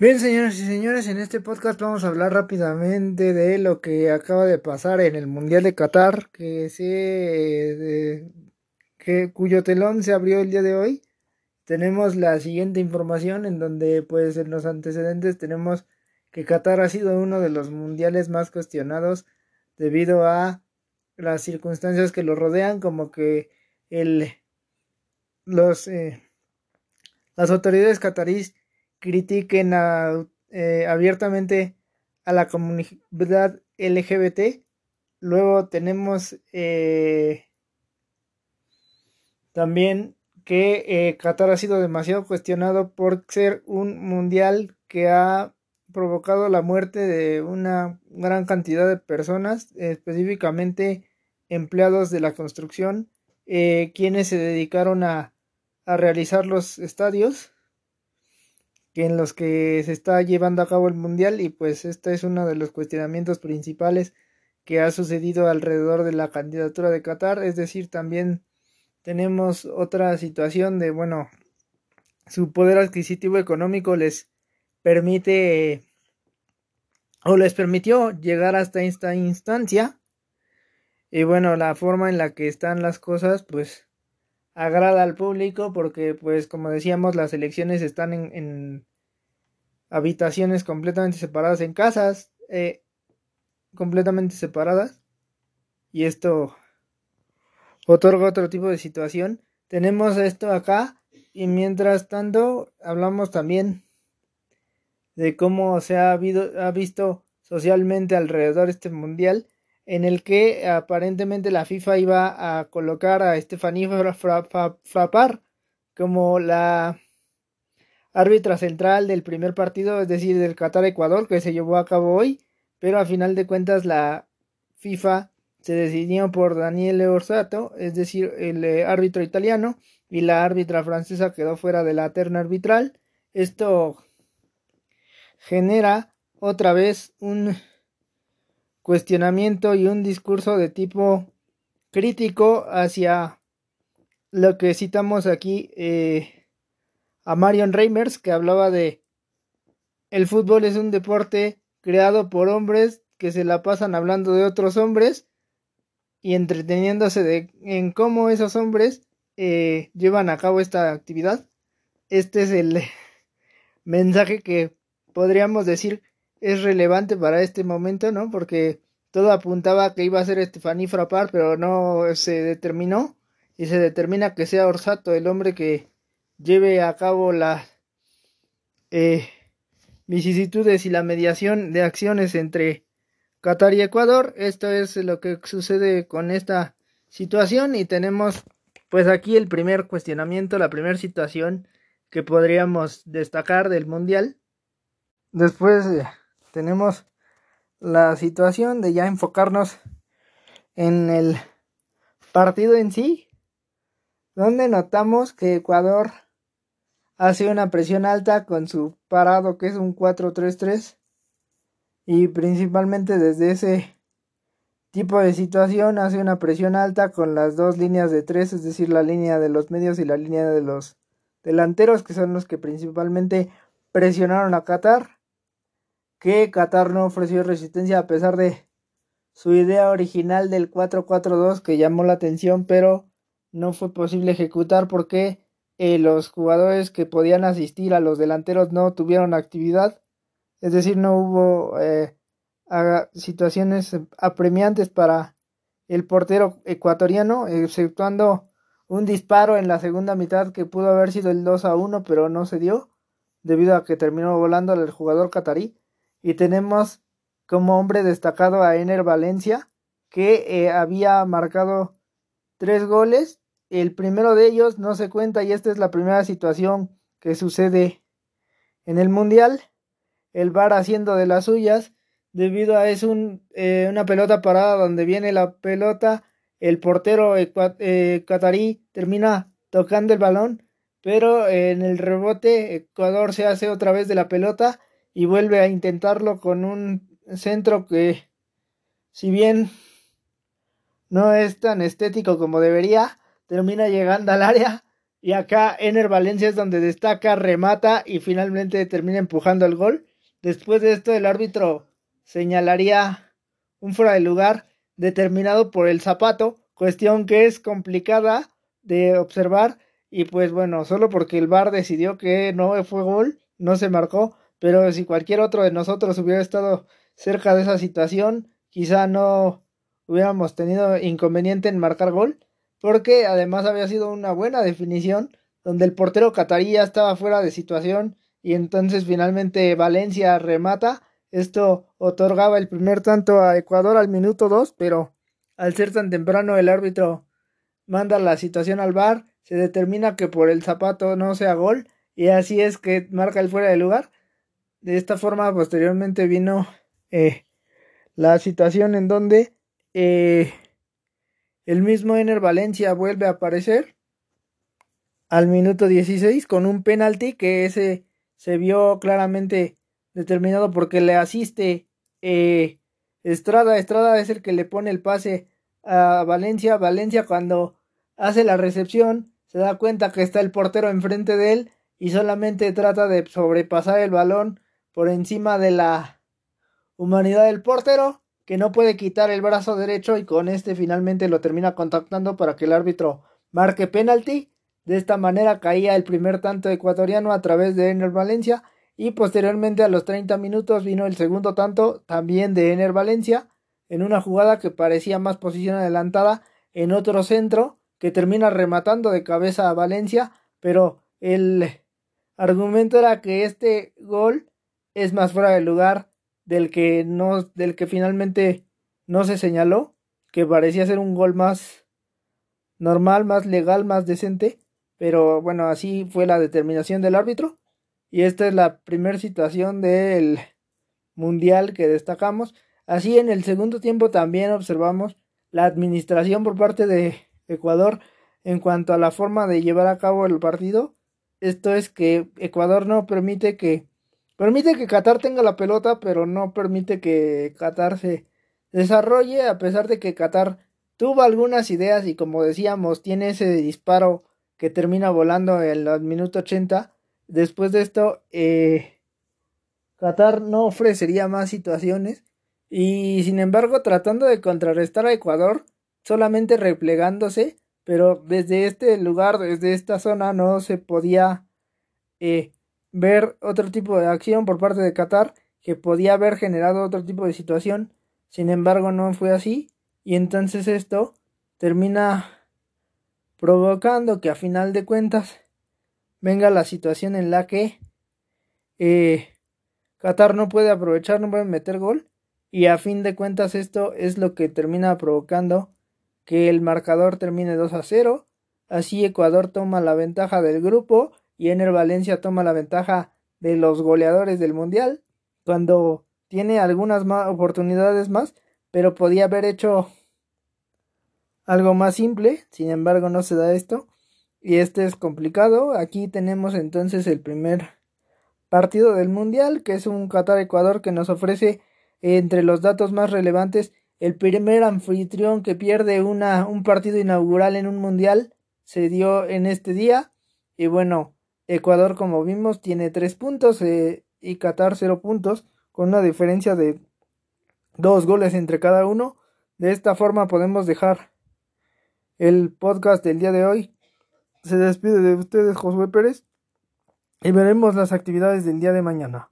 Bien, señoras y señores, en este podcast vamos a hablar rápidamente de lo que acaba de pasar en el Mundial de Qatar, que se, cuyo telón se abrió el día de hoy. Tenemos la siguiente información en donde, pues, en los antecedentes tenemos que Qatar ha sido uno de los mundiales más cuestionados debido a las circunstancias que lo rodean, como que el, los, eh, las autoridades catarís critiquen eh, abiertamente a la comunidad LGBT. Luego tenemos eh, también que eh, Qatar ha sido demasiado cuestionado por ser un mundial que ha provocado la muerte de una gran cantidad de personas, específicamente empleados de la construcción, quienes se dedicaron a, a realizar los estadios en los que se está llevando a cabo el mundial y pues este es uno de los cuestionamientos principales que ha sucedido alrededor de la candidatura de Qatar, es decir, también tenemos otra situación de bueno, su poder adquisitivo económico les permite o les permitió llegar hasta esta instancia. Y bueno, la forma en la que están las cosas pues agrada al público porque pues como decíamos las elecciones están en, habitaciones completamente separadas en casas eh, completamente separadas. Y esto otorga otro tipo de situación. Tenemos esto acá y mientras tanto hablamos también de cómo se ha, habido, ha visto socialmente alrededor este mundial en el que aparentemente la FIFA iba a colocar a Estefanía Frappar como la árbitra central del primer partido, es decir, del Qatar-Ecuador, que se llevó a cabo hoy, pero a final de cuentas la FIFA se decidió por Daniele Orsato, es decir, el eh, árbitro italiano, y la árbitra francesa quedó fuera de la terna arbitral. Esto genera otra vez un cuestionamiento y un discurso de tipo crítico hacia lo que citamos aquí eh, a Marion Reimers que hablaba de el fútbol es un deporte creado por hombres que se la pasan hablando de otros hombres y entreteniéndose de, en cómo esos hombres eh, llevan a cabo esta actividad. Este es el mensaje que podríamos decir es relevante para este momento, ¿no? Porque todo apuntaba que iba a ser Estefaní Frappar, pero no se determinó y se determina que sea Orsato el hombre que lleve a cabo las eh, vicisitudes y la mediación de acciones entre Qatar y Ecuador. Esto es lo que sucede con esta situación y tenemos pues aquí el primer cuestionamiento, la primera situación que podríamos destacar del mundial. Después eh, tenemos la situación de ya enfocarnos en el partido en sí, donde notamos que Ecuador hace una presión alta con su parado que es un 4-3-3 y principalmente desde ese tipo de situación hace una presión alta con las dos líneas de tres, es decir, la línea de los medios y la línea de los delanteros, que son los que principalmente presionaron a Qatar que Qatar no ofreció resistencia a pesar de su idea original del 4-4-2 que llamó la atención, pero no fue posible ejecutar porque eh, los jugadores que podían asistir a los delanteros no tuvieron actividad, es decir, no hubo eh, situaciones apremiantes para el portero ecuatoriano, exceptuando un disparo en la segunda mitad que pudo haber sido el 2 a 1, pero no se dio, debido a que terminó volando el jugador catarí. Y tenemos como hombre destacado a Ener Valencia, que eh, había marcado tres goles. El primero de ellos no se cuenta y esta es la primera situación que sucede en el Mundial. El VAR haciendo de las suyas debido a es un, eh, una pelota parada donde viene la pelota. El portero eh, termina tocando el balón, pero en el rebote Ecuador se hace otra vez de la pelota y vuelve a intentarlo con un centro que si bien no es tan estético como debería, termina llegando al área Y acá Ener Valencia es donde destaca, remata y finalmente termina empujando el gol. Después de esto el árbitro señalaría un fuera de lugar determinado por el zapato, cuestión que es complicada de observar y pues bueno, solo porque el VAR decidió que no fue gol, no se marcó, pero si cualquier otro de nosotros hubiera estado cerca de esa situación, quizá no hubiéramos tenido inconveniente en marcar gol, porque además había sido una buena definición, donde el portero catarí ya estaba fuera de situación y entonces finalmente Valencia remata. Esto otorgaba el primer tanto a Ecuador al minuto 2, pero al ser tan temprano el árbitro manda la situación al bar, se determina que por el zapato no sea gol y así es que marca el fuera de lugar. De esta forma posteriormente vino eh, la situación en donde eh, el mismo Ener Valencia vuelve a aparecer al minuto 16 con un penalti que ese se vio claramente determinado porque le asiste eh, Estrada. Estrada es el que le pone el pase a Valencia. Valencia cuando hace la recepción se da cuenta que está el portero enfrente de él y solamente trata de sobrepasar el balón por encima de la humanidad del portero que no puede quitar el brazo derecho y con este finalmente lo termina contactando para que el árbitro marque penalti. De esta manera caía el primer tanto ecuatoriano a través de Ener Valencia y posteriormente a los 30 minutos vino el segundo tanto también de Ener Valencia en una jugada que parecía más posición adelantada en otro centro que termina rematando de cabeza a Valencia, pero el argumento era que este gol es más fuera de lugar del que no del que finalmente no se señaló, que parecía ser un gol más normal, más legal, más decente, pero bueno, así fue la determinación del árbitro y esta es la primera situación del mundial que destacamos. Así en el segundo tiempo también observamos la administración por parte de Ecuador en cuanto a la forma de llevar a cabo el partido. Esto es que Ecuador no permite que Permite que Qatar tenga la pelota, pero no permite que Qatar se desarrolle, a pesar de que Qatar tuvo algunas ideas y como decíamos, tiene ese disparo que termina volando en el minuto 80. Después de esto, eh, Qatar no ofrecería más situaciones y sin embargo tratando de contrarrestar a Ecuador, solamente replegándose, pero desde este lugar, desde esta zona no se podía eh, ver otro tipo de acción por parte de Qatar que podía haber generado otro tipo de situación. Sin embargo, no fue así. Y entonces esto termina provocando que a final de cuentas venga la situación en la que eh, Qatar no puede aprovechar, no puede meter gol. Y a fin de cuentas esto es lo que termina provocando que el marcador termine 2 a 0. Así Ecuador toma la ventaja del grupo y Ener Valencia toma la ventaja de los goleadores del Mundial cuando tiene algunas más oportunidades más, pero podía haber hecho algo más simple, sin embargo no se da esto y este es complicado. Aquí tenemos entonces el primer partido del Mundial, que es un Qatar-Ecuador que nos ofrece entre los datos más relevantes el primer anfitrión que pierde una, un partido inaugural en un Mundial se dio en este día y bueno, Ecuador, como vimos, tiene tres puntos eh, y Qatar cero puntos, con una diferencia de dos goles entre cada uno. De esta forma podemos dejar el podcast del día de hoy. Se despide de ustedes Josué Pérez y veremos las actividades del día de mañana.